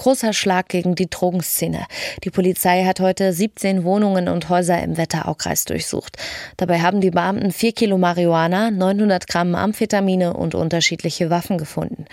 Großer Schlag gegen die Drogenszene. Die Polizei hat heute 17 Wohnungen und Häuser im Wetteraukreis durchsucht. Dabei haben die Beamten 4 Kilo Marihuana, 900 Gramm Amphetamine und unterschiedliche Waffen gefunden.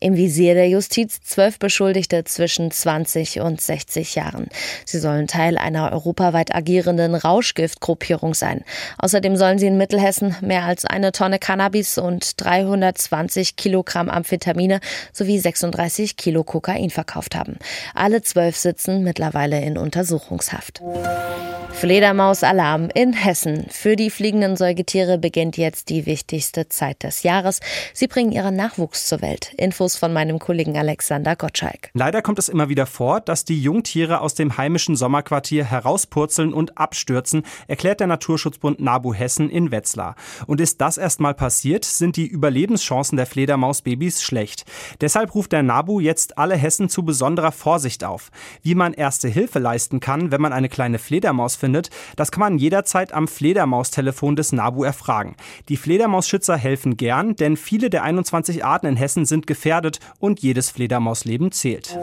Im Visier der Justiz zwölf Beschuldigte zwischen 20 und 60 Jahren. Sie sollen Teil einer europaweit agierenden Rauschgiftgruppierung sein. Außerdem sollen sie in Mittelhessen mehr als eine Tonne Cannabis und 320 Kilogramm Amphetamine sowie 36 Kilo Kokain verkauft haben. Alle zwölf sitzen mittlerweile in Untersuchungshaft. Fledermaus-Alarm in Hessen. Für die fliegenden Säugetiere beginnt jetzt die wichtigste Zeit des Jahres. Sie bringen ihren Nachwuchs zur Welt. Infos von meinem Kollegen Alexander Gottschalk. Leider kommt es immer wieder vor, dass die Jungtiere aus dem heimischen Sommerquartier herauspurzeln und abstürzen, erklärt der Naturschutzbund NABU Hessen in Wetzlar. Und ist das erstmal passiert, sind die Überlebenschancen der Fledermausbabys schlecht. Deshalb ruft der NABU jetzt alle Hessen zu besonderer Vorsicht auf. Wie man erste Hilfe leisten kann, wenn man eine kleine Fledermaus findet, das kann man jederzeit am Fledermaustelefon des NABU erfragen. Die Fledermausschützer helfen gern, denn viele der 21 Arten in Hessen sind gefährdet und jedes Fledermausleben zählt.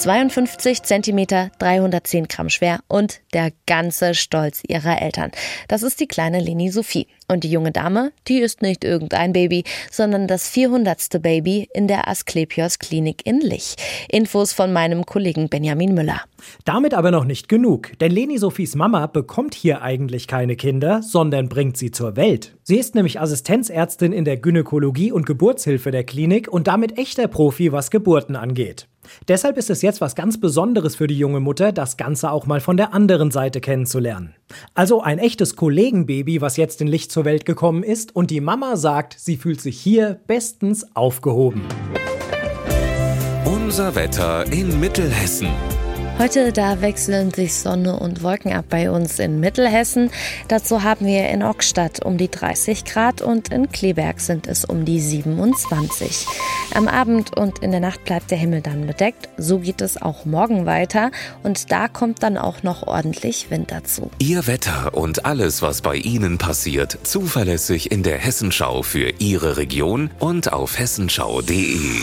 52 Zentimeter, 310 Gramm schwer und der ganze Stolz ihrer Eltern. Das ist die kleine Leni Sophie. Und die junge Dame, die ist nicht irgendein Baby, sondern das 400. Baby in der Asklepios Klinik in Lich. Infos von meinem Kollegen Benjamin Müller. Damit aber noch nicht genug, denn Leni Sophies Mama bekommt hier eigentlich keine Kinder, sondern bringt sie zur Welt. Sie ist nämlich Assistenzärztin in der Gynäkologie und Geburtshilfe der Klinik und damit echter Profi, was Geburten angeht. Deshalb ist es jetzt was ganz Besonderes für die junge Mutter, das Ganze auch mal von der anderen Seite kennenzulernen. Also ein echtes Kollegenbaby, was jetzt in Licht zur Welt gekommen ist und die Mama sagt, sie fühlt sich hier bestens aufgehoben. Unser Wetter in Mittelhessen. Heute da wechseln sich Sonne und Wolken ab bei uns in Mittelhessen. Dazu haben wir in Ockstadt um die 30 Grad und in Kleberg sind es um die 27. Am Abend und in der Nacht bleibt der Himmel dann bedeckt. So geht es auch morgen weiter und da kommt dann auch noch ordentlich Wind dazu. Ihr Wetter und alles, was bei Ihnen passiert, zuverlässig in der Hessenschau für Ihre Region und auf hessenschau.de.